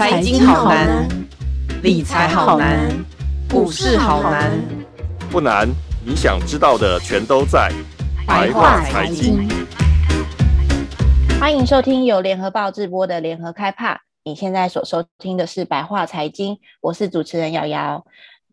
财经好难，理财好难，股市好难。不难，你想知道的全都在白话财经。欢迎收听由联合报直播的联合开帕。你现在所收听的是白话财经，我是主持人瑶瑶。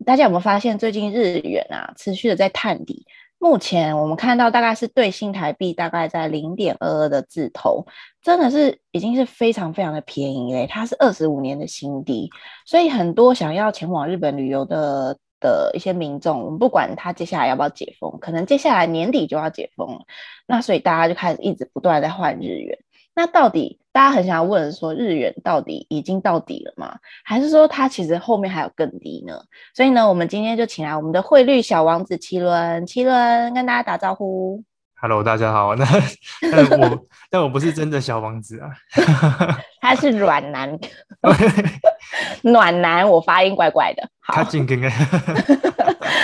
大家有没有发现最近日元啊持续的在探底？目前我们看到大概是对新台币大概在零点二二的字头，真的是已经是非常非常的便宜嘞，它是二十五年的新低，所以很多想要前往日本旅游的的一些民众，我们不管他接下来要不要解封，可能接下来年底就要解封了，那所以大家就开始一直不断在换日元。那到底大家很想要问说，日元到底已经到底了吗？还是说它其实后面还有更低呢？所以呢，我们今天就请来我们的汇率小王子奇伦，奇伦跟大家打招呼。Hello，大家好。那 但 我但我不是真的小王子啊，他是软男，暖男。我发音怪怪的。好，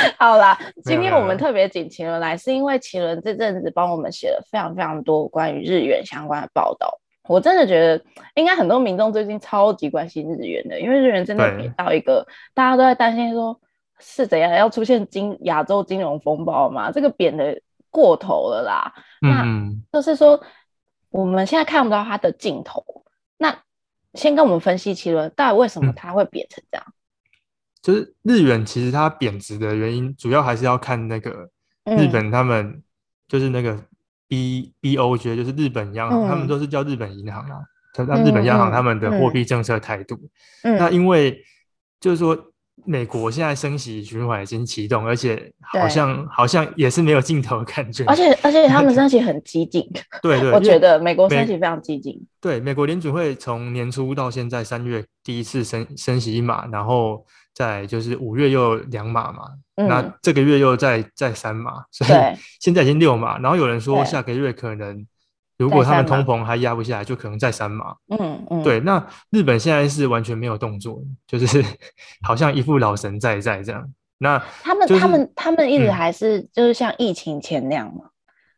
好啦，今天我们特别请麒麟来，是因为奇伦这阵子帮我们写了非常非常多关于日元相关的报道。我真的觉得，应该很多民众最近超级关心日元的，因为日元真的贬到一个大家都在担心说，是怎样要出现金亚洲金融风暴嘛？这个贬的过头了啦。嗯，那就是说我们现在看不到它的尽头。那先跟我们分析奇伦，到底为什么它会贬成这样？嗯就是日元其实它贬值的原因，主要还是要看那个日本他们、嗯、就是那个 B B O J，就是日本央行，嗯、他们都是叫日本银行啊，叫日本央行他们的货币政策态度。那因为就是说。美国现在升息循环已经启动，而且好像好像也是没有尽头的感觉。而且 而且他们升息很激进。对对，我觉得美国升息非常激进。对，美国联准会从年初到现在三月第一次升升息一码，然后再就是五月又两码嘛，嗯、那这个月又再再三码，所以现在已经六码。然后有人说下个月可能。如果他们通膨还压不下来，就可能再三码。嗯嗯，对。那日本现在是完全没有动作，就是 好像一副老神在在这样。那他们、就是、他们他们一直还是就是像疫情前那样嘛，嗯、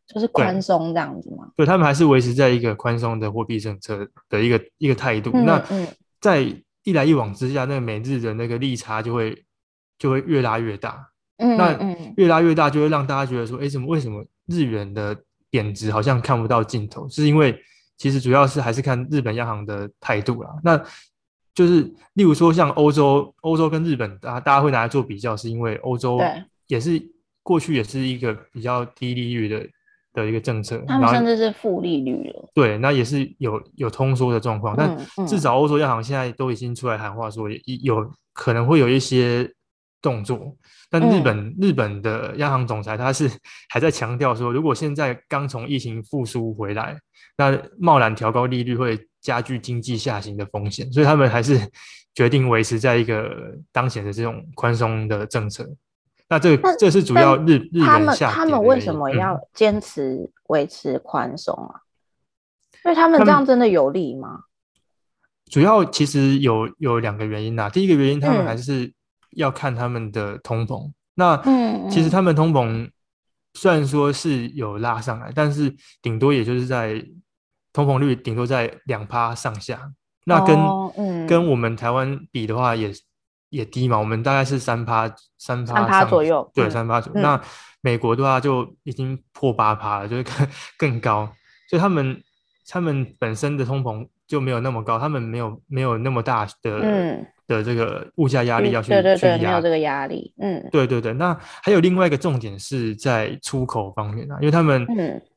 就是宽松这样子嘛。对，他们还是维持在一个宽松的货币政策的一个一个态度。嗯、那在一来一往之下，那个美日的那个利差就会就会越拉越大。嗯，那越拉越大就会让大家觉得说，哎，怎么为什么日元的贬值好像看不到尽头，是因为其实主要是还是看日本央行的态度啦。那就是例如说像欧洲，欧洲跟日本，大大家会拿来做比较，是因为欧洲也是过去也是一个比较低利率的的一个政策，他们甚至是负利率了。对，那也是有有通缩的状况，嗯、但至少欧洲央行现在都已经出来喊话说，有可能会有一些动作。但日本、嗯、日本的央行总裁他是 还在强调说，如果现在刚从疫情复苏回来，那贸然调高利率会加剧经济下行的风险，所以他们还是决定维持在一个当前的这种宽松的政策。那这个这是主要日日他们他们为什么要坚持维持宽松啊？嗯、因为他们这样真的有利吗？主要其实有有两个原因呐。第一个原因，他们还是、嗯。要看他们的通膨，那其实他们通膨虽然说是有拉上来，但是顶多也就是在通膨率顶多在两趴上下，那跟、哦嗯、跟我们台湾比的话也也低嘛，我们大概是三趴三趴左右，对，三趴左右。嗯、那美国的话就已经破八趴了，就是更更高，所以他们他们本身的通膨就没有那么高，他们没有没有那么大的。嗯的这个物价压力要去对对对，去压没有这个压力，嗯，对对对。那还有另外一个重点是在出口方面啊，因为他们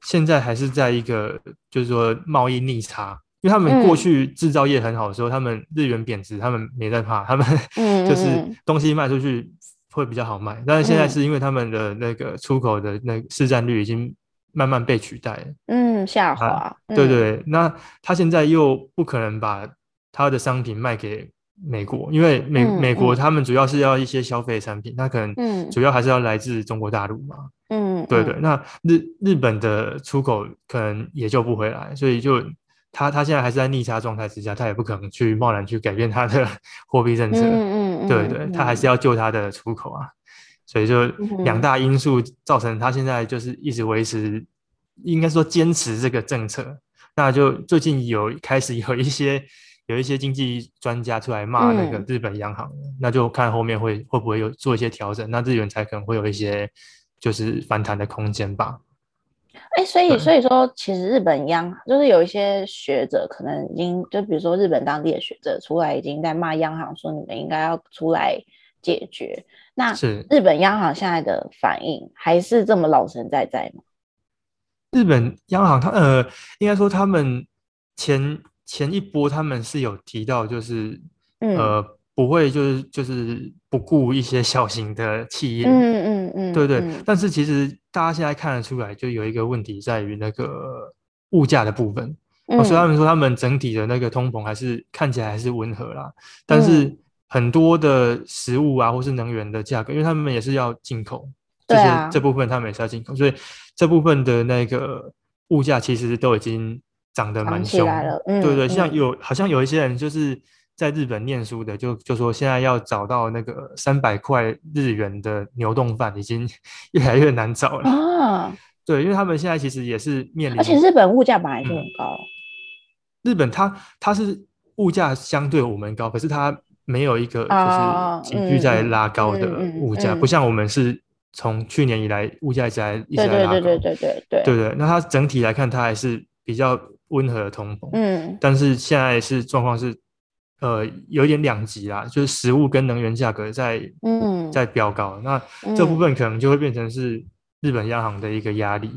现在还是在一个就是说贸易逆差，因为他们过去制造业很好的时候，他们日元贬值，他们没在怕，他们 就是东西卖出去会比较好卖。但是现在是因为他们的那个出口的那个市占率已经慢慢被取代了，嗯，下滑。啊、对对，那他现在又不可能把他的商品卖给。美国，因为美、嗯、美国他们主要是要一些消费产品，那、嗯、可能主要还是要来自中国大陆嘛。嗯，对对。那日日本的出口可能也救不回来，所以就他他现在还是在逆差状态之下，他也不可能去贸然去改变他的 货币政策。嗯嗯，对对，他还是要救他的出口啊。所以就两大因素造成他现在就是一直维持，应该说坚持这个政策。那就最近有开始有一些。有一些经济专家出来骂那个日本央行，嗯、那就看后面会会不会有做一些调整，那日元才可能会有一些就是反弹的空间吧。哎、欸，所以所以说，其实日本央行就是有一些学者可能已经就比如说日本当地的学者出来已经在骂央行，说你们应该要出来解决。那是日本央行现在的反应还是这么老神在在吗？日本央行他呃，应该说他们前前一波他们是有提到，就是、嗯、呃。不会，就是就是不顾一些小型的企业，嗯嗯嗯，嗯对对。嗯、但是其实大家现在看得出来，就有一个问题在于那个物价的部分。嗯、所以他们说他们整体的那个通膨还是看起来还是温和啦。但是很多的食物啊，或是能源的价格，因为他们也是要进口，这些、啊、这部分他们也是要进口，所以这部分的那个物价其实都已经涨得蛮凶了。嗯、对对，像有好像有一些人就是。在日本念书的就就说，现在要找到那个三百块日元的牛冻饭已经 越来越难找了啊！对，因为他们现在其实也是面临，而且日本物价本来就很高。嗯、日本它它是物价相对我们高，可是它没有一个就是急剧在拉高的物价，不像我们是从去年以来物价一直在一直在拉高，对对对对对对对对对。那它整体来看，它还是比较温和的通膨，嗯，但是现在是状况是。呃，有一点两极啦，就是食物跟能源价格在嗯在飙高，那这部分可能就会变成是日本央行的一个压力，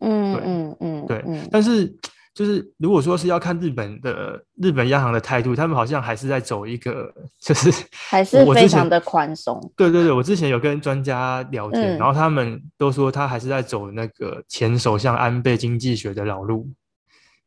嗯对嗯嗯对，但是就是如果说是要看日本的日本央行的态度，他们好像还是在走一个就是 还是非常的宽松，对对对，我之前有跟专家聊天，嗯、然后他们都说他还是在走那个前首相安倍经济学的老路，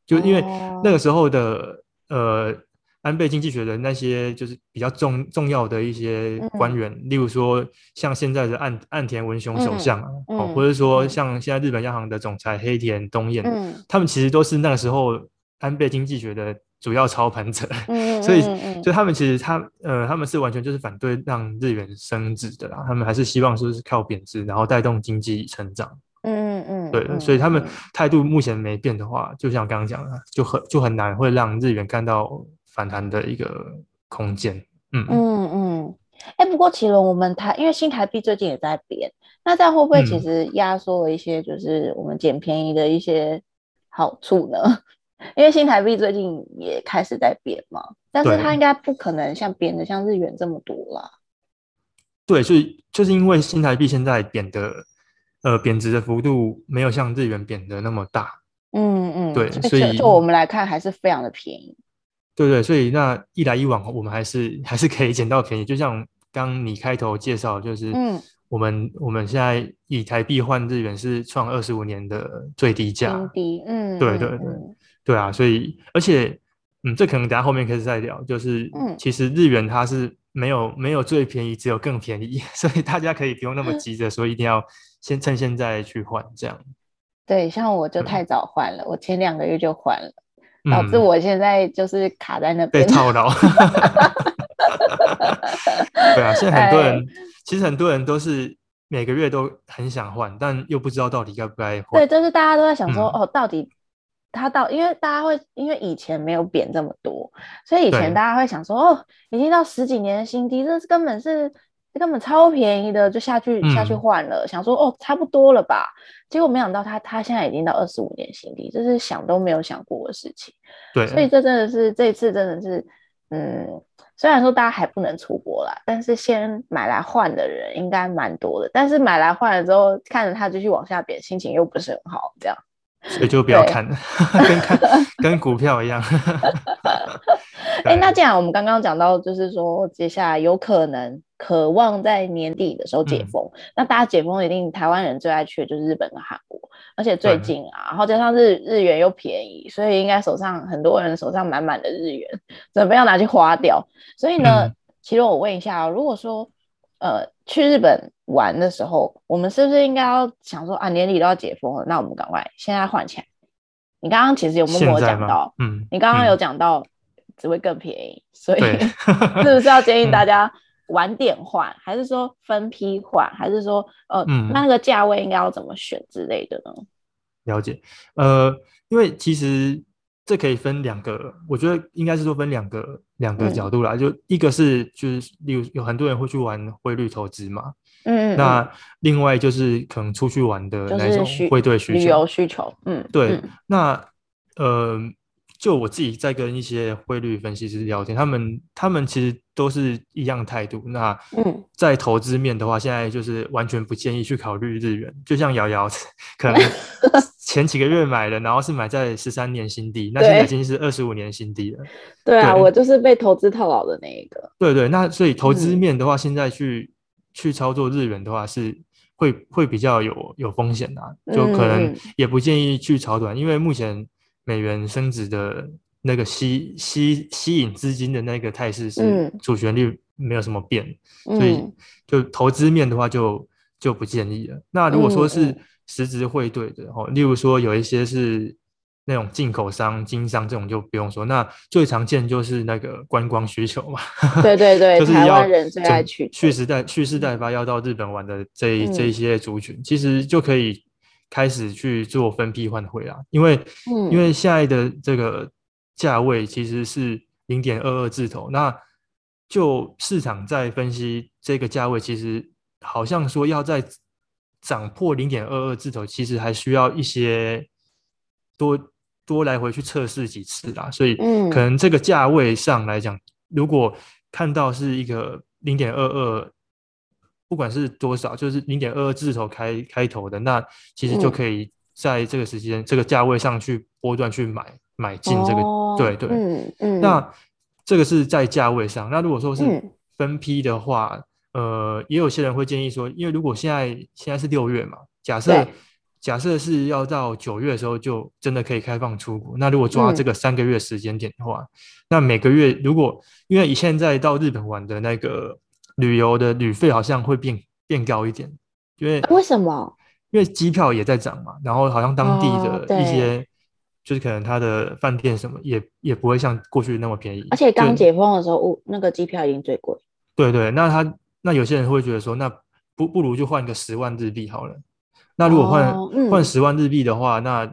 就因为那个时候的呃。安倍经济学的那些就是比较重重要的一些官员，嗯、例如说像现在的岸岸田文雄首相啊，嗯嗯、或者说像现在日本央行的总裁黑田东彦，嗯、他们其实都是那个时候安倍经济学的主要操盘者，嗯、所以就他们其实他呃他们是完全就是反对让日元升值的啦，他们还是希望说是靠贬值然后带动经济成长，嗯嗯对，所以他们态度目前没变的话，就像刚刚讲的，就很就很难会让日元看到。反弹的一个空间，嗯嗯嗯，哎、欸，不过奇隆，我们台因为新台币最近也在贬，那这样会不会其实压缩了一些，就是我们捡便宜的一些好处呢？嗯、因为新台币最近也开始在贬嘛，但是它应该不可能像贬的像日元这么多啦。对，就是就是因为新台币现在贬的，呃，贬值的幅度没有像日元贬的那么大。嗯嗯，对，所以就我们来看还是非常的便宜。对对，所以那一来一往，我们还是 还是可以捡到便宜。就像刚你开头介绍，就是我们、嗯、我们现在以台币换日元是创二十五年的最低价，低，嗯，对对对，嗯、对啊，所以而且嗯，这可能等下后面可以再聊，就是嗯，其实日元它是没有没有最便宜，只有更便宜，所以大家可以不用那么急着说一定要先趁现在去换这样。对，像我就太早换了，嗯、我前两个月就换了。导致我现在就是卡在那边、嗯、被套牢。对啊，现在很多人、哎、其实很多人都是每个月都很想换，但又不知道到底该不该换。对，就是大家都在想说，嗯、哦，到底他到，因为大家会因为以前没有贬这么多，所以以前大家会想说，哦，已经到十几年的新低，这是根本是。这根本超便宜的，就下去下去换了，嗯、想说哦，差不多了吧？结果没想到他他现在已经到二十五年新低，这是想都没有想过的事情。对，所以这真的是这次真的是，嗯，虽然说大家还不能出国啦，但是先买来换的人应该蛮多的。但是买来换了之后，看着它继续往下贬，心情又不是很好，这样。所以就不要看了，跟看跟股票一样。哎、欸，那既然我们刚刚讲到，就是说接下来有可能渴望在年底的时候解封，嗯、那大家解封一定台湾人最爱去的就是日本跟韩国，而且最近啊，然后加上日日元又便宜，所以应该手上很多人手上满满的日元，准备要拿去花掉。所以呢，嗯、其实我问一下，如果说呃去日本玩的时候，我们是不是应该要想说啊，年底都要解封了，那我们赶快现在换起来？你刚刚其实有默默讲到，嗯，你刚刚有讲到。只会更便宜，所以 是不是要建议大家晚点换，嗯、还是说分批换，还是说呃，嗯、那那个价位应该要怎么选之类的呢？了解，呃，因为其实这可以分两个，我觉得应该是说分两个两个角度啦。嗯、就一个是就是，例如有很多人会去玩汇率投资嘛，嗯，那另外就是可能出去玩的那种汇兑需求、旅游需求，嗯，对，嗯、那呃。就我自己在跟一些汇率分析师聊天，他们他们其实都是一样态度。那嗯，在投资面的话，现在就是完全不建议去考虑日元。就像瑶瑶，可能 前几个月买的，然后是买在十三年新低，那现在已经是二十五年新低了。对啊，我就是被投资套牢的那一个。对对，那所以投资面的话，现在去去操作日元的话，是会会比较有有风险的，就可能也不建议去炒短，因为目前。美元升值的那个吸吸吸引资金的那个态势是主旋律没有什么变，嗯、所以就投资面的话就就不建议了。那如果说是实质汇兑的哦，例如说有一些是那种进口商、经商这种就不用说。那最常见就是那个观光需求嘛，对对对，就是要台湾人最爱去蓄势待蓄势待发要到日本玩的这、嗯、这一些族群，其实就可以。开始去做分批换汇啊，因为、嗯、因为现在的这个价位其实是零点二二字头，那就市场在分析这个价位，其实好像说要在涨破零点二二字头，其实还需要一些多多来回去测试几次啦，所以可能这个价位上来讲，如果看到是一个零点二二。不管是多少，就是零点二二字头开开头的，那其实就可以在这个时间、嗯、这个价位上去波段去买买进这个，哦、对对，嗯嗯。那这个是在价位上。那如果说是分批的话，嗯、呃，也有些人会建议说，因为如果现在现在是六月嘛，假设假设是要到九月的时候就真的可以开放出国，那如果抓这个三个月时间点的话，嗯、那每个月如果因为以现在到日本玩的那个。旅游的旅费好像会变变高一点，因为为什么？因为机票也在涨嘛，然后好像当地的一些，哦、就是可能他的饭店什么也也不会像过去那么便宜。而且刚解封的时候，就那个机票已经最贵。对对，那他那有些人会觉得说，那不不如就换个十万日币好了。那如果换、哦嗯、换十万日币的话，那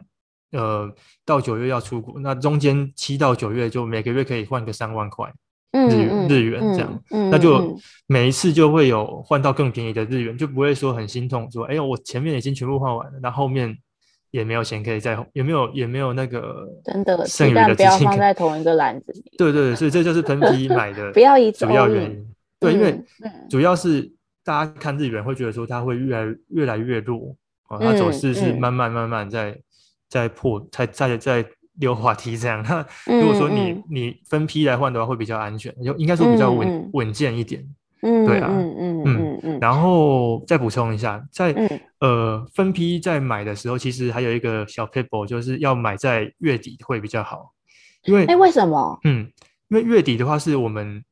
呃到九月要出国，那中间七到九月就每个月可以换个三万块。日元日元这样，嗯嗯、那就每一次就会有换到更便宜的日元，嗯、就不会说很心痛，说哎呦，我前面已经全部换完了，那后面也没有钱可以再，也没有也没有那个真的剩余的资金，不要放在同一个篮子里。对对对，所以这就是喷 皮买的不要一主要原因。对，因为主要是大家看日元会觉得说它会越来越来越弱啊，它走势是慢慢慢慢在在破，在在在。溜滑梯这样，那 如果说你、嗯嗯、你分批来换的话，会比较安全，就应该说比较稳稳、嗯、健一点。嗯，对啊，嗯嗯嗯嗯。然后再补充一下，在、嗯、呃分批在买的时候，其实还有一个小撇步，就是要买在月底会比较好。因为哎，为什么？嗯，因为月底的话是我们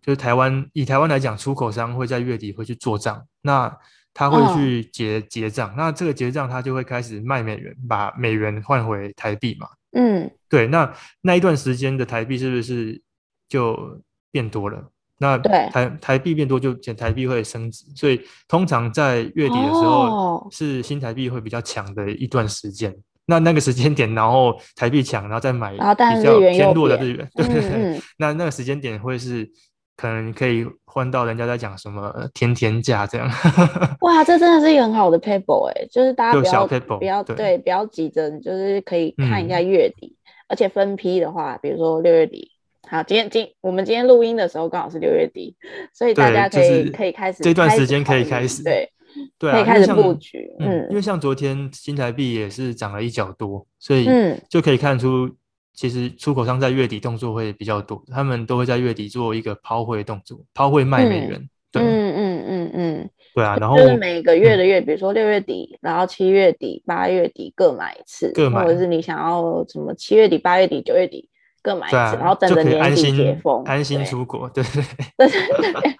就是台湾以台湾来讲，出口商会在月底会去做账。那他会去结、哦、结账，那这个结账他就会开始卖美元，把美元换回台币嘛。嗯，对，那那一段时间的台币是不是就变多了？那台台币变多，就台币会升值，所以通常在月底的时候是新台币会比较强的一段时间。哦、那那个时间点，然后台币强，然后再买比较偏弱的日元，对对对。嗯嗯那那个时间点会是。可能可以换到人家在讲什么天天价这样，哇，这真的是一个很好的 paper 哎，就是大家不要不要对，对不要急着，就是可以看一下月底，嗯、而且分批的话，比如说六月底，好，今天今我们今天录音的时候刚好是六月底，所以大家可以、就是、可以开始这段时间可以开始对对、啊、可以开始布局，嗯，因为像昨天新台币也是涨了一角多，所以就可以看出。其实出口商在月底动作会比较多，他们都会在月底做一个抛汇动作，抛汇卖美元。对，嗯嗯嗯嗯，对啊。然后就是每个月的月，比如说六月底，然后七月底、八月底各买一次，各买，或者是你想要什么七月底、八月底、九月底各买一次，然后等着年底解封，安心出国。对对对对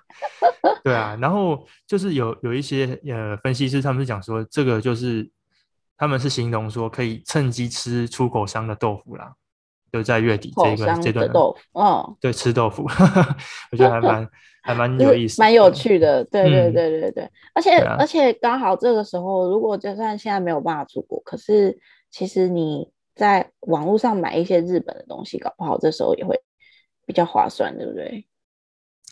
对啊。然后就是有有一些呃分析师，他们是讲说，这个就是他们是形容说可以趁机吃出口商的豆腐啦。就在月底这一段这段豆腐，嗯，对，吃豆腐，我觉得还蛮 还蛮有意思，蛮有。趣的，对对对对对，而且而且刚好这个时候，如果就算现在没有办法出国，可是其实你在网络上买一些日本的东西，搞不好这时候也会比较划算，对不对？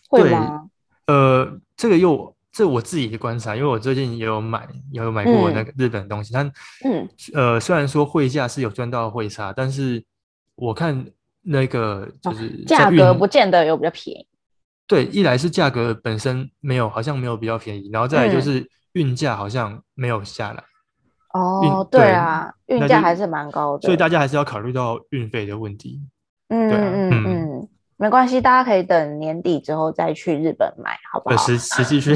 会吗？呃，这个又这我自己的观察，因为我最近也有买，也有买过那个日本的东西，但嗯，呃，虽然说汇价是有赚到汇差，但是我看那个就是价格不见得有比较便宜。对，一来是价格本身没有，好像没有比较便宜，然后再来就是运价好像没有下来。哦，对啊，运价还是蛮高的，所以大家还是要考虑到运费的问题。嗯嗯嗯，没关系，大家可以等年底之后再去日本买，好不好？实实际去。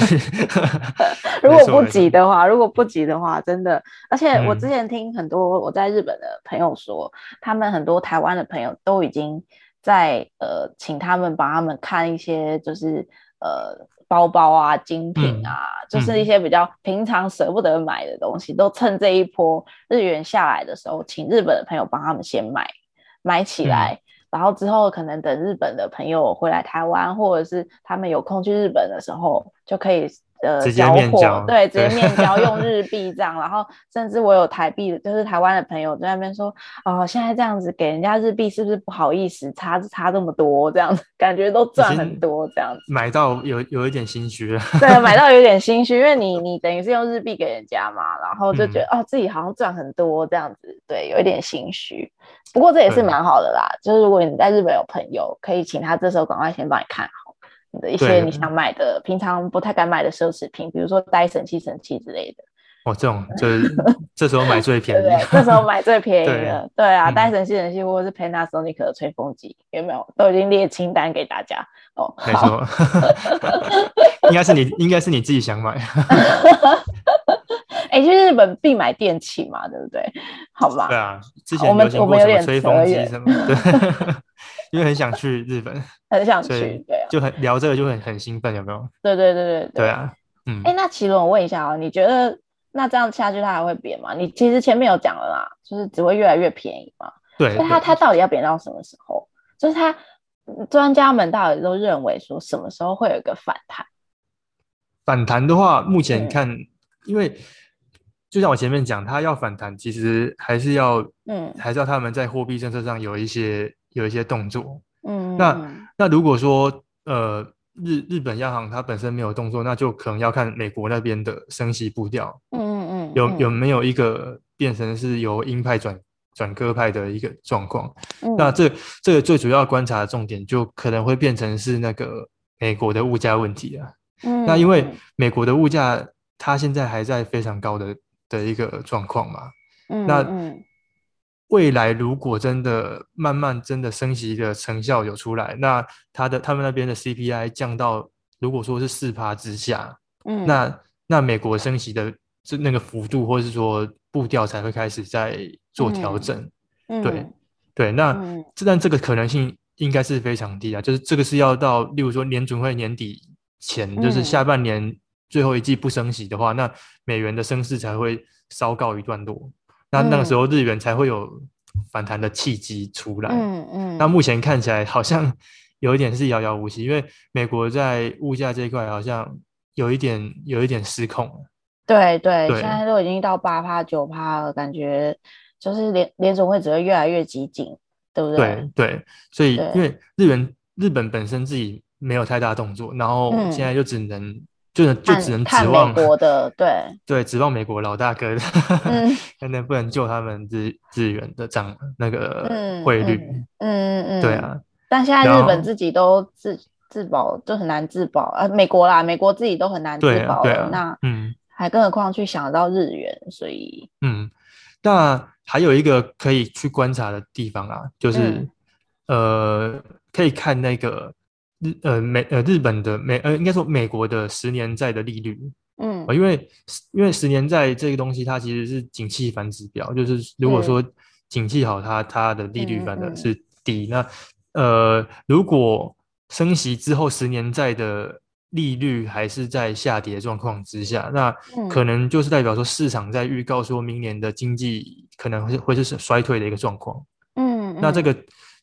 如果不急的话，如果不急的话，真的，而且我之前听很多我在日本的朋友说，他们很多台湾的朋友都已经。在呃，请他们帮他们看一些，就是呃，包包啊、精品啊，嗯、就是一些比较平常舍不得买的东西，嗯、都趁这一波日元下来的时候，请日本的朋友帮他们先买买起来，嗯、然后之后可能等日本的朋友回来台湾，或者是他们有空去日本的时候，就可以。呃，交货对，直接面。交用日币这样，然后甚至我有台币，就是台湾的朋友在那边说，哦，现在这样子给人家日币是不是不好意思，差差这么多这样子，感觉都赚很多这样子，买到有有一点心虚了，对，买到有点心虚，因为你你等于是用日币给人家嘛，然后就觉得、嗯、哦自己好像赚很多这样子，对，有一点心虚，不过这也是蛮好的啦，就是如果你在日本有朋友，可以请他这时候赶快先帮你看好。你的一些你想买的，平常不太敢买的奢侈品，比如说戴森吸尘器之类的。哦，这种就是 这时候买最便宜，对，对，这时候买最便宜的。对，对啊，戴森吸尘器或者是 Panasonic 的吹风机，有没有？都已经列清单给大家。哦，没错错，应该是你，应该是你自己想买。哎、欸，去日本必买电器嘛，对不对？好吧。对啊，之前我们我们有点吹风机什么 对。因为很想去日本，很想去，对，啊就很聊这个就很很兴奋，有没有？对对对对对，对啊，嗯，哎，那奇伦，我问一下哦，你觉得那这样下去它还会贬吗？你其实前面有讲了啦，就是只会越来越便宜嘛。对，那它它到底要贬到什么时候？就是它专家们到底都认为说什么时候会有一个反弹？反弹的话，目前看，因为就像我前面讲，它要反弹，其实还是要，嗯，还是要他们在货币政策上有一些。有一些动作，嗯，那那如果说呃日日本央行它本身没有动作，那就可能要看美国那边的升息步调，嗯嗯嗯，有有没有一个变成是由鹰派转转鸽派的一个状况？嗯、那这这个最主要观察的重点就可能会变成是那个美国的物价问题啊，嗯，那因为美国的物价它现在还在非常高的的一个状况嘛，嗯，那嗯。未来如果真的慢慢真的升息的成效有出来，那他的他们那边的 CPI 降到如果说是四趴之下，嗯，那那美国升息的这那个幅度或是说步调才会开始在做调整，嗯，对对，那这但这个可能性应该是非常低啊，就是这个是要到例如说联准会年底前，就是下半年最后一季不升息的话，那美元的升势才会稍告一段落。那那个时候日元才会有反弹的契机出来。嗯嗯。那目前看起来好像有一点是遥遥无期，因为美国在物价这一块好像有一点有一点失控。对对，对现在都已经到八趴九趴了，感觉就是联联总会只会越来越激进，对不对？对对，所以因为日元日本本身自己没有太大动作，然后现在就只能。就就只能指望美国的，对 对，指望美国老大哥的，嗯，看能不能救他们日日元的涨那个汇率，嗯嗯嗯，对啊。但现在日本自己都自自保就很难自保啊，美国啦，美国自己都很难自保了，那嗯，还更何况去想到日元，所以嗯，那还有一个可以去观察的地方啊，就是呃，可以看那个。日呃美呃日本的美呃应该说美国的十年债的利率，嗯，因为因为十年债这个东西它其实是景气反指标，就是如果说景气好它，它它的利率反而是低。嗯嗯、那呃如果升息之后十年债的利率还是在下跌状况之下，那可能就是代表说市场在预告说明年的经济可能会会是衰退的一个状况。嗯，嗯，那这个。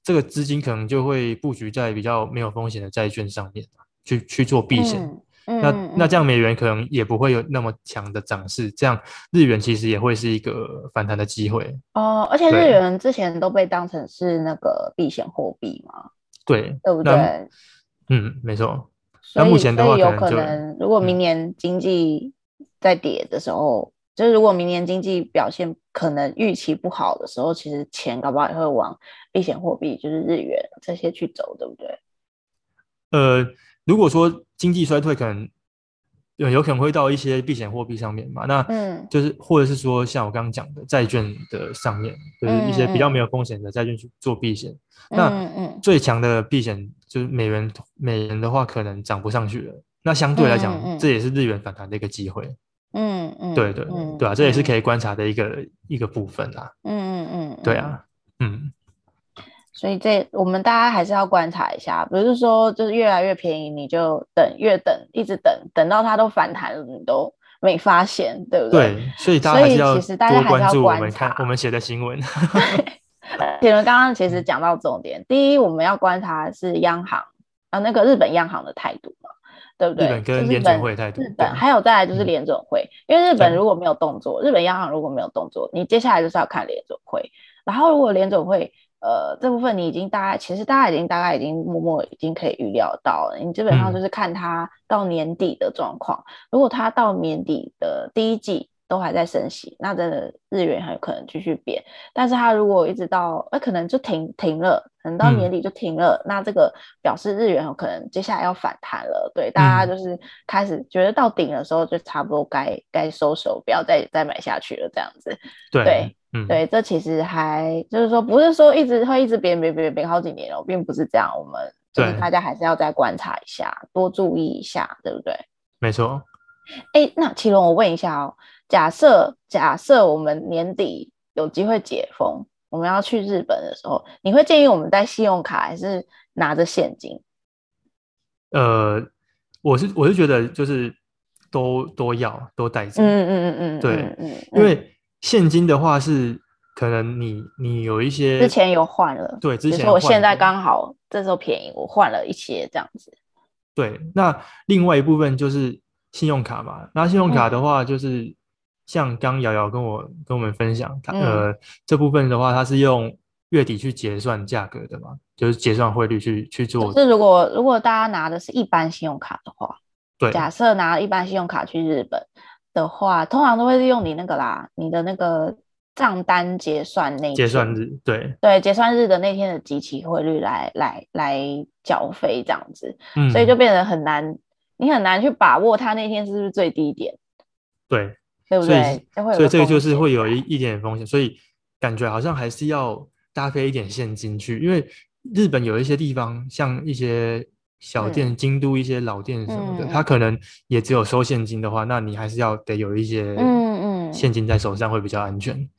这个资金可能就会布局在比较没有风险的债券上面，去去做避险。嗯、嗯、那那这样美元可能也不会有那么强的涨势，这样日元其实也会是一个反弹的机会。哦，而且日元之前都被当成是那个避险货币嘛，对，对不对？嗯，没错。那目前的话，有可能如果明年经济在跌的时候，嗯、就是如果明年经济表现可能预期不好的时候，其实钱搞不好也会往避险货币，就是日元这些去走，对不对？呃，如果说经济衰退，可能有有可能会到一些避险货币上面嘛，那嗯，就是或者是说像我刚刚讲的债券的上面，就是一些比较没有风险的债券去做避险。嗯、那嗯，最强的避险就是美元，美元的话可能涨不上去了。那相对来讲，嗯嗯、这也是日元反弹的一个机会。嗯嗯，对对对啊，这也是可以观察的一个一个部分啦。嗯嗯嗯，对啊，嗯。所以这我们大家还是要观察一下，不是说就是越来越便宜你就等，越等一直等，等到它都反弹了你都没发现，对不对？对，所以大家还是要多关注我们看我们写的新闻。铁伦刚刚其实讲到重点，第一我们要观察的是央行啊，那个日本央行的态度嘛，对不对？日本跟联准会态度。日本还有再来就是联准会，嗯、因为日本如果没有动作，日本央行如果没有动作，你接下来就是要看联准会，然后如果联准会。呃，这部分你已经大概，其实大家已经大概已经默默已经可以预料到了。你基本上就是看它到年底的状况。嗯、如果它到年底的第一季都还在升息，那真的日元很有可能继续贬。但是它如果一直到，呃，可能就停停了，可能到年底就停了，嗯、那这个表示日元有可能接下来要反弹了。对，大家就是开始觉得到顶的时候，就差不多该该收手，不要再再买下去了，这样子。对。對嗯、对，这其实还就是说，不是说一直会一直贬贬贬贬好几年哦，并不是这样。我们就是大家还是要再观察一下，多注意一下，对不对？没错。哎，那奇隆，我问一下哦，假设假设我们年底有机会解封，我们要去日本的时候，你会建议我们带信用卡还是拿着现金？呃，我是我是觉得就是都都要都带着。嗯嗯嗯嗯，对，嗯嗯，因为。现金的话是可能你你有一些之前有换了，对，之前我现在刚好这时候便宜，我换了一些这样子。对，那另外一部分就是信用卡嘛。那信用卡的话，就是像刚瑶瑶跟我跟我们分享，他、呃，这部分的话，它是用月底去结算价格的嘛，就是结算汇率去去做。是如果如果大家拿的是一般信用卡的话，对，假设拿一般信用卡去日本。的话，通常都会是用你那个啦，你的那个账单结算那结算日，对对，结算日的那天的即期汇率来来来缴费这样子，嗯，所以就变得很难，你很难去把握它那天是不是最低点，对，对不对？所以，所以这个就是会有一一点点风险，所以感觉好像还是要搭配一点现金去，因为日本有一些地方像一些。小店、嗯、京都一些老店什么的，他、嗯、可能也只有收现金的话，那你还是要得有一些嗯嗯现金在手上会比较安全。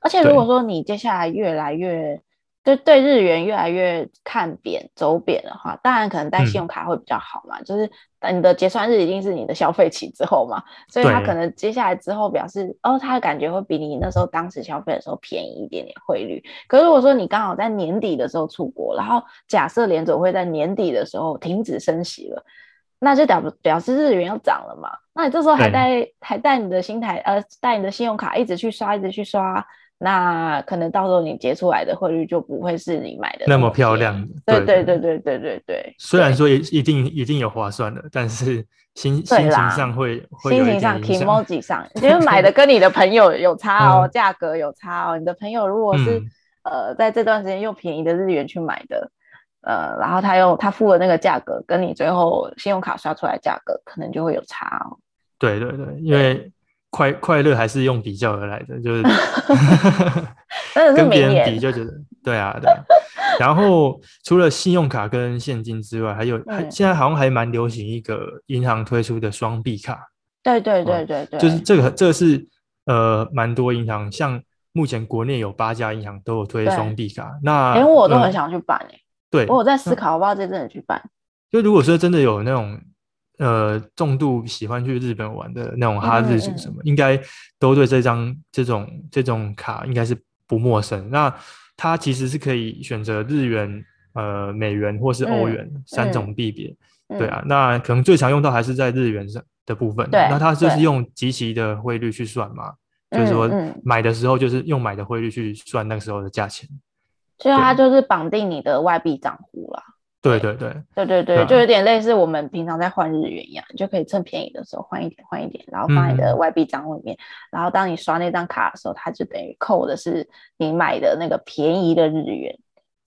而且如果说你接下来越来越就对日元越来越看贬走贬的话，当然可能带信用卡会比较好嘛，嗯、就是。你的结算日一定是你的消费期之后嘛，所以他可能接下来之后表示，哦，他的感觉会比你那时候当时消费的时候便宜一点点汇率。可是如果说你刚好在年底的时候出国，然后假设联总会在年底的时候停止升息了，那就表表示日元要涨了嘛。那你这时候还带对还带你的新台呃带你的信用卡一直去刷一直去刷。那可能到时候你结出来的汇率就不会是你买的那么，漂亮。对对对对对对对。虽然说也一定一定有划算的，但是心心情上会会。心情上，kimoji 上，因为买的跟你的朋友有 差哦，价格有差哦。你的朋友如果是、嗯、呃在这段时间用便宜的日元去买的，呃，然后他用他付的那个价格，跟你最后信用卡刷出来的价格，可能就会有差哦。对对对，因为。快快乐还是用比较而来的，就是 跟别人比就觉得对啊，对。然后除了信用卡跟现金之外，还有还现在好像还蛮流行一个银行推出的双币卡。对对对对对，就是这个这个是呃蛮多银行，像目前国内有八家银行都有推双币卡，那连我都很想去办诶。对，我有在思考要不要这阵子去办。就如果说真的有那种。呃，重度喜欢去日本玩的那种哈日族什么，嗯嗯应该都对这张这种这种卡应该是不陌生。那它其实是可以选择日元呃美元或是欧元、嗯、三种币别。嗯、对啊，那可能最常用到还是在日元上的部分。对，那它就是用即期的汇率去算嘛，就是说买的时候就是用买的汇率去算那个时候的价钱。所以它就是绑定你的外币账户啦。对对对对对对，就有点类似我们平常在换日元一样，你就可以趁便宜的时候换一点换一点，然后放在你的外币账户里面，嗯，然后当你刷那张卡的时候，它就等于扣的是你买的那个便宜的日元。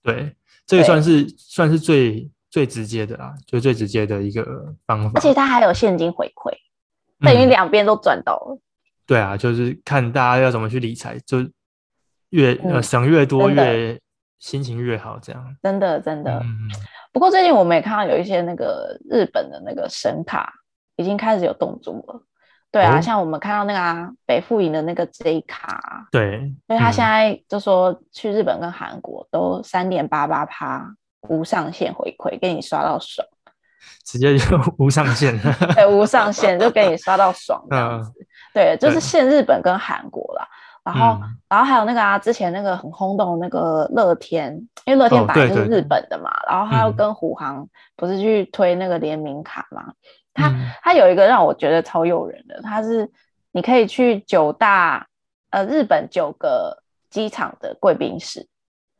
对，这个算是算是最最直接的啦，就最直接的一个方法。而且它还有现金回馈，等于两边都赚到了，嗯。对啊，就是看大家要怎么去理财，就越呃省越多越心情越好，这样。真的真的。嗯不过最近我们也看到有一些那个日本的那个神卡已经开始有动作了，对啊，哦、像我们看到那个、啊、北富银的那个 J 卡，对，因为他现在就说去日本跟韩国都三点八八趴无上限回馈，给你刷到爽，直接就 无上限，对，无上限就给你刷到爽这样子，嗯、对，就是限日本跟韩国啦。然后、嗯，然后还有那个啊，之前那个很轰动的那个乐天，因为乐天本来就是日本的嘛，哦、然后他又跟虎航不是去推那个联名卡嘛，他、嗯、他有一个让我觉得超诱人的，他是你可以去九大呃日本九个机场的贵宾室，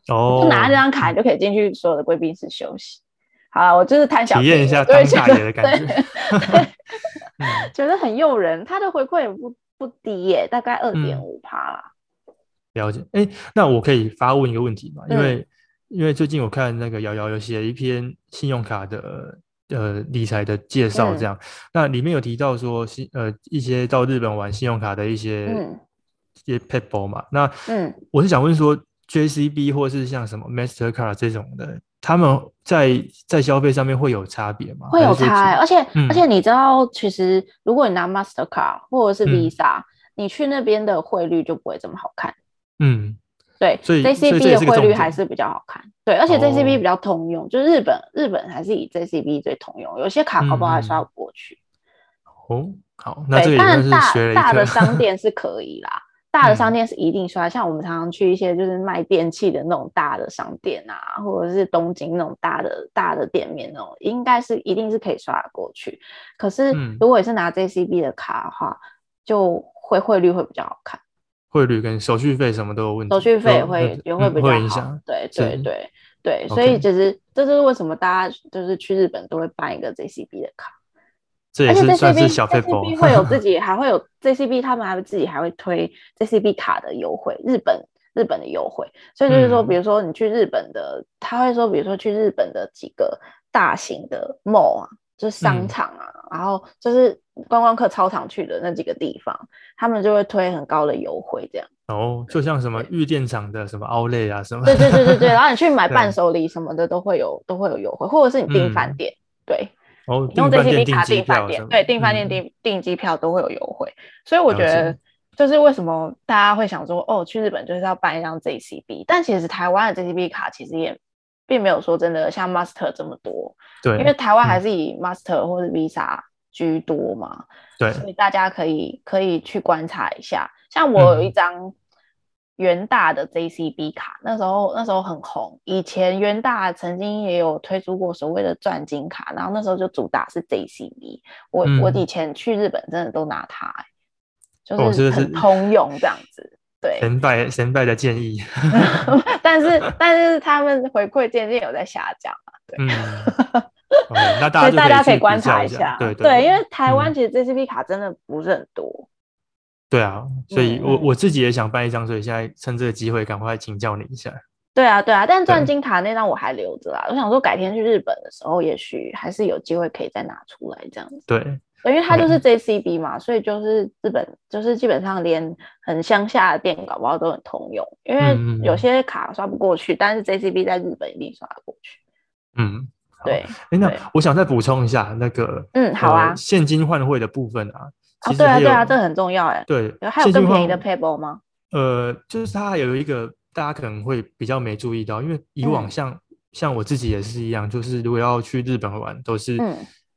哦，就拿这张卡你就可以进去所有的贵宾室休息。好了，我就是贪小体验一下当大爷的感觉，觉得很诱人，他的回馈也不。不低耶，大概二点五趴啦。了解，哎、欸，那我可以发问一个问题吗？因为、嗯、因为最近我看那个瑶瑶有写一篇信用卡的呃理财的介绍，这样、嗯，那里面有提到说信呃一些到日本玩信用卡的一些、嗯、一些撇步嘛。那嗯，我是想问说 JCB 或是像什么 Mastercard 这种的。他们在在消费上面会有差别吗？会有差、欸，而且、嗯、而且你知道，其实如果你拿 Mastercard 或者是 Visa，、嗯、你去那边的汇率就不会这么好看。嗯，对，所以 JCB 的汇率还是比较好看。对，而且 JCB 比较通用，哦、就日本日本还是以 JCB 最通用，有些卡搞不好还刷不过去。嗯、哦，好，那这个当然大大的商店 是可以啦。大的商店是一定刷，嗯，像我们常常去一些就是卖电器的那种大的商店啊，或者是东京那种大的大的店面那种，应该是一定是可以刷得过去。可是如果你是拿 JCB 的卡的话，就会汇率会比较好看，汇率跟手续费什么都有问题，手续费也会也会比较好。对对对对，所以其实这就是为什么大家就是去日本都会办一个 JCB 的卡。而且 JCB JCB 会有 自己，还会有 JCB，他们还会自己还会推 JCB 卡的优惠，日本日本的优惠。所以就是说，比如说你去日本的，嗯、他会说，比如说去日本的几个大型的 mall 啊，就是商场啊，嗯、然后就是观光客超常去的那几个地方，他们就会推很高的优惠，这样。哦，就像什么玉电厂的什么 Outlet 啊什么。对对对对对，然后你去买伴手礼什么的都会有都会有优惠，或者是你订饭店，嗯、对。哦，用 JCB 卡订饭店，对，订饭店订订机票都会有优惠，所以我觉得就是为什么大家会想说，哦，去日本就是要办一张 JCB，但其实台湾的 JCB 卡其实也并没有说真的像 Master 这么多，对，因为台湾还是以 Master 或者 Visa 居多嘛，对，所以大家可以可以去观察一下，像我有一张。嗯元大的 JCB 卡，那时候那时候很红。以前元大曾经也有推出过所谓的钻金卡，然后那时候就主打是 JCB。我、嗯、我以前去日本真的都拿它、欸，就是很通用这样子。哦、对，神拜神拜的建议。但是但是他们回馈渐渐有在下降啊。对，嗯、那大家大家可以观察一下。对对，对，因为台湾其实 JCB 卡真的不是很多。对啊，所以我、嗯、我自己也想办一张，所以现在趁这个机会赶快请教你一下。对啊，对啊，但钻金卡那张我还留着啊，我想说改天去日本的时候，也许还是有机会可以再拿出来这样子。对，因为它就是 JCB 嘛，所以就是日本就是基本上连很乡下的店搞不好都很通用，因为有些卡刷不过去，嗯、但是 JCB 在日本一定刷得过去。嗯，对。哎，那我想再补充一下那个，嗯，好啊，呃、现金换汇的部分啊。哦，对啊，对啊，这很重要哎。对，还有更便宜的 PayPal 吗？呃，就是它有一个大家可能会比较没注意到，因为以往像、嗯、像我自己也是一样，就是如果要去日本玩，都是、嗯、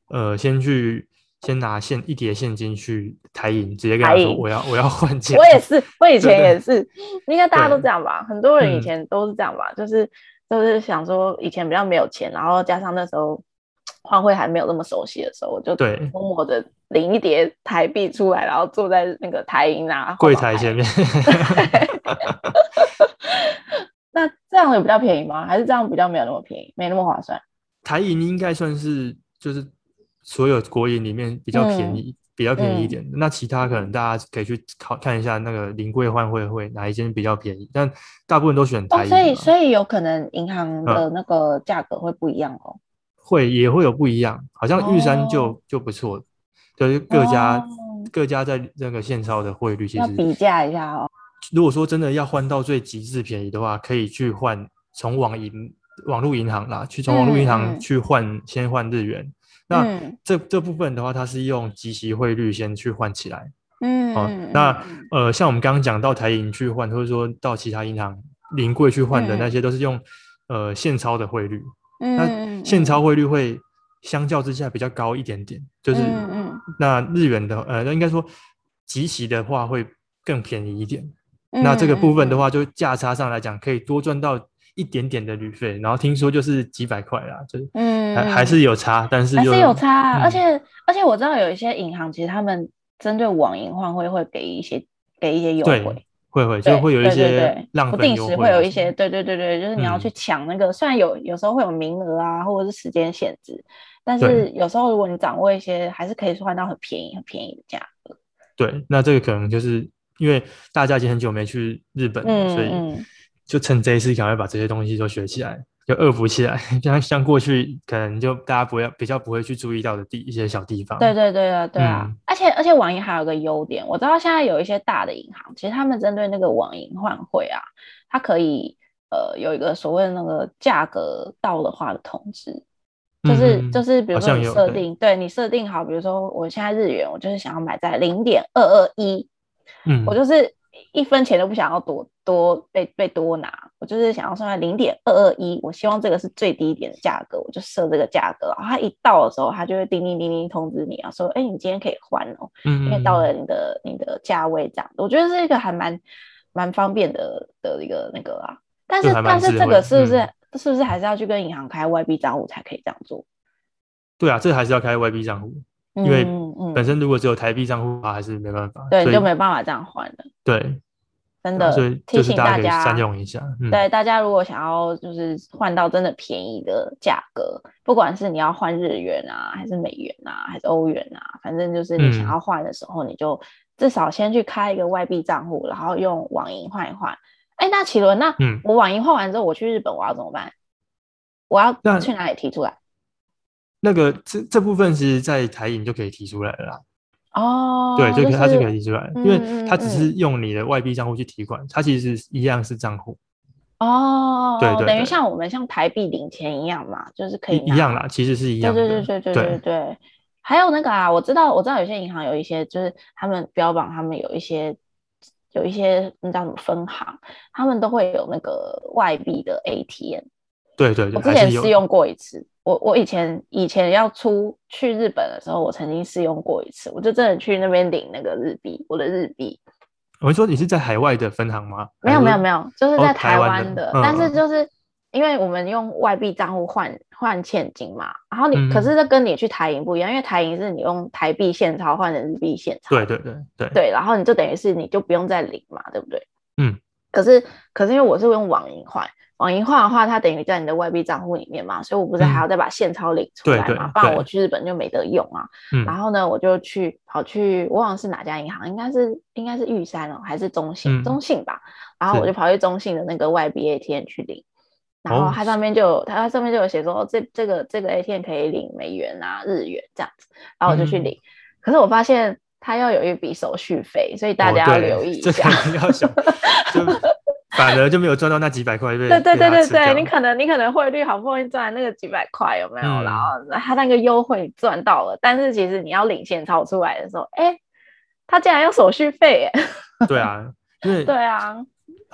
呃先去先拿现一叠现金去台银，直接跟他说我要我要换钱。我也是，我以前也是，应该大家都这样吧？很多人以前都是这样吧？就是就是想说以前比较没有钱，然后加上那时候换汇还没有那么熟悉的时候，我就默默的领一叠台币出来，然后坐在那个台银啊柜台前面。那这样有比较便宜吗？还是这样比较没有那么便宜，没那么划算？台银应该算是就是所有国银里面比较便宜。嗯比较便宜一点的，嗯、那其他可能大家可以去考看一下那个临柜换汇会哪一间比较便宜，但大部分都选台银、哦。所以所以有可能银行的那个价格会不一样哦。会也会有不一样，好像玉山就、哦、就不错，就是各家、哦、各家在那个现钞的汇率其实比价一下哦。如果说真的要换到最极致便宜的话，可以去换从网银网络银行啦，去从网络银行去换，嗯、先换日元。那这、嗯、这部分的话，它是用即时汇率先去换起来，嗯，好、哦，那呃，像我们刚刚讲到台银去换，或者说到其他银行临柜去换的那些，都是用、嗯、呃现钞的汇率，嗯，那现钞汇率会相较之下比较高一点点，就是、嗯、那日元的呃，那应该说即时的话会更便宜一点，嗯、那这个部分的话，就价差上来讲可以多赚到。一点点的旅费，然后听说就是几百块啦，就是嗯，还还是有差，但是还是有差，嗯、而且而且我知道有一些银行其实他们针对网银换汇会给一些给一些优惠，会会就会有一些让不定时会有一些，对对对对，就是你要去抢那个，嗯、虽然有有时候会有名额啊，或者是时间限制，但是有时候如果你掌握一些，还是可以换到很便宜很便宜的价格。对，那这个可能就是因为大家已经很久没去日本了，嗯、所以。就趁这一次，赶快把这些东西都学起来，就恶补起来。像像过去可能就大家不要比较不会去注意到的地一些小地方。对对对啊，对啊。嗯、而且而且网银还有个优点，我知道现在有一些大的银行，其实他们针对那个网银换汇啊，它可以呃有一个所谓的那个价格到的话的通知，就是、嗯、就是比如说你设定，对，对你设定好，比如说我现在日元，我就是想要买在零点二二一，嗯，我就是。一分钱都不想要多多被被多拿，我就是想要算在零点二二一，我希望这个是最低一点的价格，我就设这个价格。然后它一到的时候，它就会叮叮叮叮通知你啊，说，哎，你今天可以换哦，嗯，因为到了你的你的价位这样。我觉得是一个还蛮蛮方便的的一个那个啊，但是但是这个是不是、嗯、是不是还是要去跟银行开外币账户才可以这样做？对啊，这还是要开外币账户。因为本身如果只有台币账户的话，还是没办法，对，就没办法这样换的。对，真的，所以提醒大家善用一下。对，大家如果想要就是换到真的便宜的价格，不管是你要换日元啊，还是美元啊，还是欧元啊，反正就是你想要换的时候，你就至少先去开一个外币账户，然后用网银换一换。哎，那奇伦，那我网银换完之后，我去日本我要怎么办？我要去哪里提出来？那个这这部分其实，在台银就可以提出来了啦。哦，对，就它就可以提出来，因为它只是用你的外币账户去提款，它其实是一样是账户。哦，对对，等于像我们像台币领钱一样嘛，就是可以一样啦，其实是一样的。对对对对对对对。还有那个啊，我知道我知道有些银行有一些，就是他们标榜他们有一些有一些那叫什么分行，他们都会有那个外币的 ATM。对对对，我之前试用过一次。我我以前以前要出去日本的时候，我曾经试用过一次，我就真的去那边领那个日币，我的日币。我说你是在海外的分行吗？没有没有没有，就是在台湾的。哦、的但是就是因为我们用外币账户换换现金嘛，然后你、嗯、可是这跟你去台银不一样，因为台银是你用台币现钞换成日币现钞。对对对对。对，然后你就等于是你就不用再领嘛，对不对？嗯。可是可是因为我是用网银换。网银换的话，它等于在你的外币账户里面嘛，所以我不是还要再把现钞领出来嘛？不然我去日本就没得用啊。嗯、然后呢，我就去跑去，我忘了是哪家银行，应该是应该是玉山哦，还是中信？嗯、中信吧。然后我就跑去中信的那个外币 ATM 去领，然后它上面就有，它上面就有写说，这这个这个 ATM 可以领美元啊、日元这样子。然后我就去领，嗯、可是我发现它要有一笔手续费，所以大家要留意一下。哦、这个反而就没有赚到那几百块，对对对对对，你可能你可能汇率好不容易赚那个几百块，有没有？嗯、然后他那个优惠赚到了，但是其实你要领现钞出来的时候，哎，他竟然要手续费，哎，对啊，因为对啊，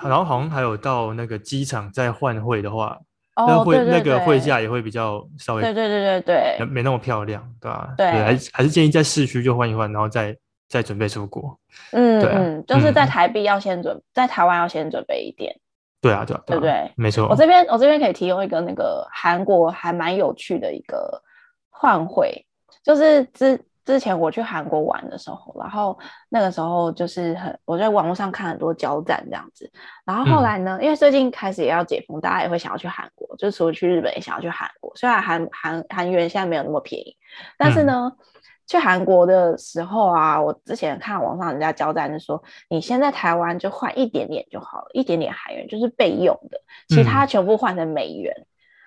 然后好像还有到那个机场再换汇的话，那会那个汇价也会比较稍微，对对对对对，没那么漂亮，对吧？对，还是还是建议在市区就换一换，然后再。再准备出国，嗯嗯，就是在台币要先准，在台湾要先准备一点，对啊，对啊，对不对？没错。我这边我这边可以提供一个那个韩国还蛮有趣的一个换汇，就是之之前我去韩国玩的时候，然后那个时候就是很我在网络上看很多交战这样子，然后后来呢，嗯、因为最近开始也要解封，大家也会想要去韩国，就除了去日本也想要去韩国。虽然韩韩韩元现在没有那么便宜，但是呢。嗯去韩国的时候啊，我之前看网上人家交战，就说你先在台湾就换一点点就好了，一点点韩元就是备用的，其他全部换成美元。嗯、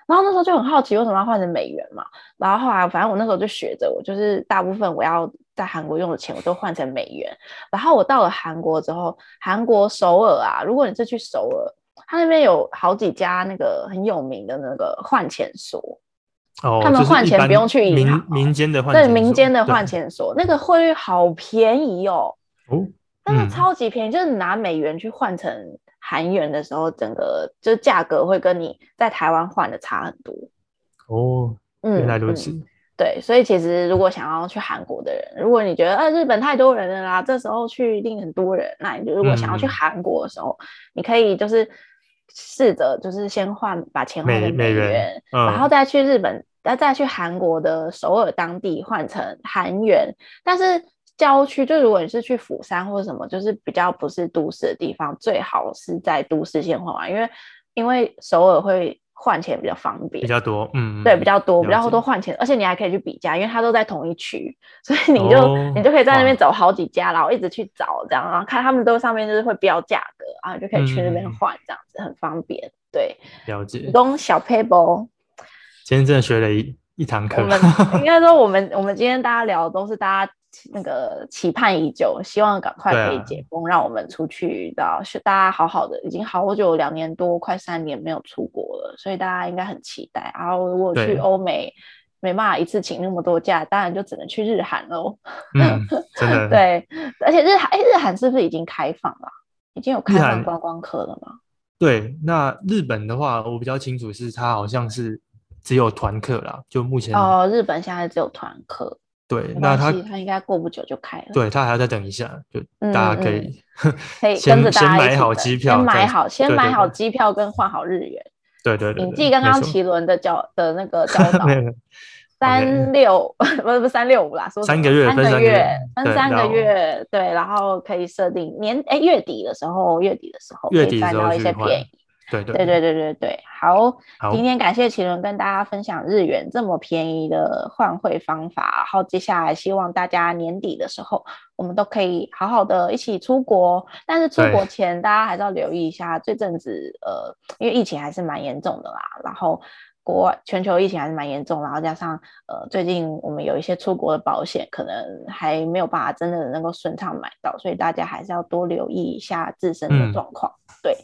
然后那时候就很好奇，为什么要换成美元嘛？然后后来反正我那时候就学着，我就是大部分我要在韩国用的钱，我都换成美元。然后我到了韩国之后，韩国首尔啊，如果你是去首尔，它那边有好几家那个很有名的那个换钱所。哦、他们换钱不用去银行，民民间的换钱对民间的换钱所，那个汇率好便宜哦，哦，那个超级便宜，嗯、就是拿美元去换成韩元的时候，整个就价格会跟你在台湾换的差很多。哦，原来如此、嗯嗯。对，所以其实如果想要去韩国的人，如果你觉得呃日本太多人了啦，这时候去一定很多人，那你就如果想要去韩国的时候，嗯、你可以就是试着就是先换把钱换成美元，美元嗯、然后再去日本。再再去韩国的首尔当地换成韩元，但是郊区就如果你是去釜山或者什么，就是比较不是都市的地方，最好是在都市先换完，因为因为首尔会换钱比较方便，比较多，嗯，对，比较多，比较多换钱，而且你还可以去比价，因为它都在同一区，所以你就、哦、你就可以在那边走好几家，然后一直去找这样，然后看他们都上面就是会标价格，然后你就可以去那边换，这样子、嗯、很方便，对，了解，供小撇步。今天真的学了一一堂课。我们应该说，我们我们今天大家聊的都是大家那个期盼已久，希望赶快可以解封，啊、让我们出去到是大家好好的，已经好久两年多，快三年没有出国了，所以大家应该很期待。然后如果去欧美没办法一次请那么多假，当然就只能去日韩喽。嗯，真的。对，而且日韩，哎，日韩是不是已经开放了？已经有开放观光客了吗？对，那日本的话，我比较清楚是它好像是。只有团客啦，就目前哦，日本现在只有团客。对，那他他应该过不久就开了。对，他还要再等一下，就大家可以可以 跟着大家先买好机票，先买好先买好机票跟换好日元。对对对，你记刚刚奇伦的教的那个 教导，三六 不是不是三六五啦，说三个月三个月分三个月，对，然后可以设定年哎月底的时候，月底的时候可以赚到一些便宜。对对对对。对对对，好，好，今天感谢奇伦跟大家分享日元这么便宜的换汇方法，然后接下来希望大家年底的时候，我们都可以好好的一起出国，但是出国前大家还是要留意一下，这阵子呃，因为疫情还是蛮严重的啦，然后国外全球疫情还是蛮严重，然后加上呃最近我们有一些出国的保险可能还没有办法真的能够顺畅买到，所以大家还是要多留意一下自身的状况，嗯、对。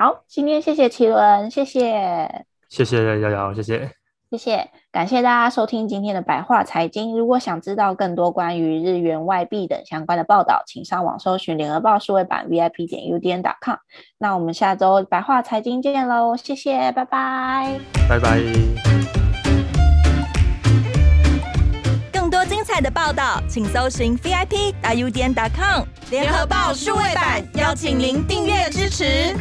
好，今天谢谢奇伦，谢谢，谢谢瑶瑶，谢谢，谢谢，感谢大家收听今天的白话财经。如果想知道更多关于日元、外币等相关的报道，请上网搜寻联合报数位版 VIP 点 UDN.com。那我们下周白话财经见喽，谢谢，拜拜，拜拜。更多精彩的报道，请搜寻 VIP 点 UDN.com 联合报数位版，邀请您订阅支持。